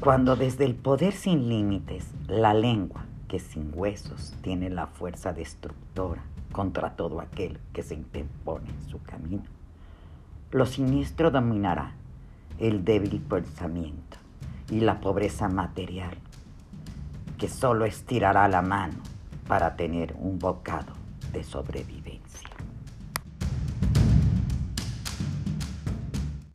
Cuando desde el poder sin límites, la lengua, que sin huesos tiene la fuerza destructora contra todo aquel que se interpone en su camino, lo siniestro dominará el débil pensamiento y la pobreza material, que solo estirará la mano para tener un bocado de sobrevivencia.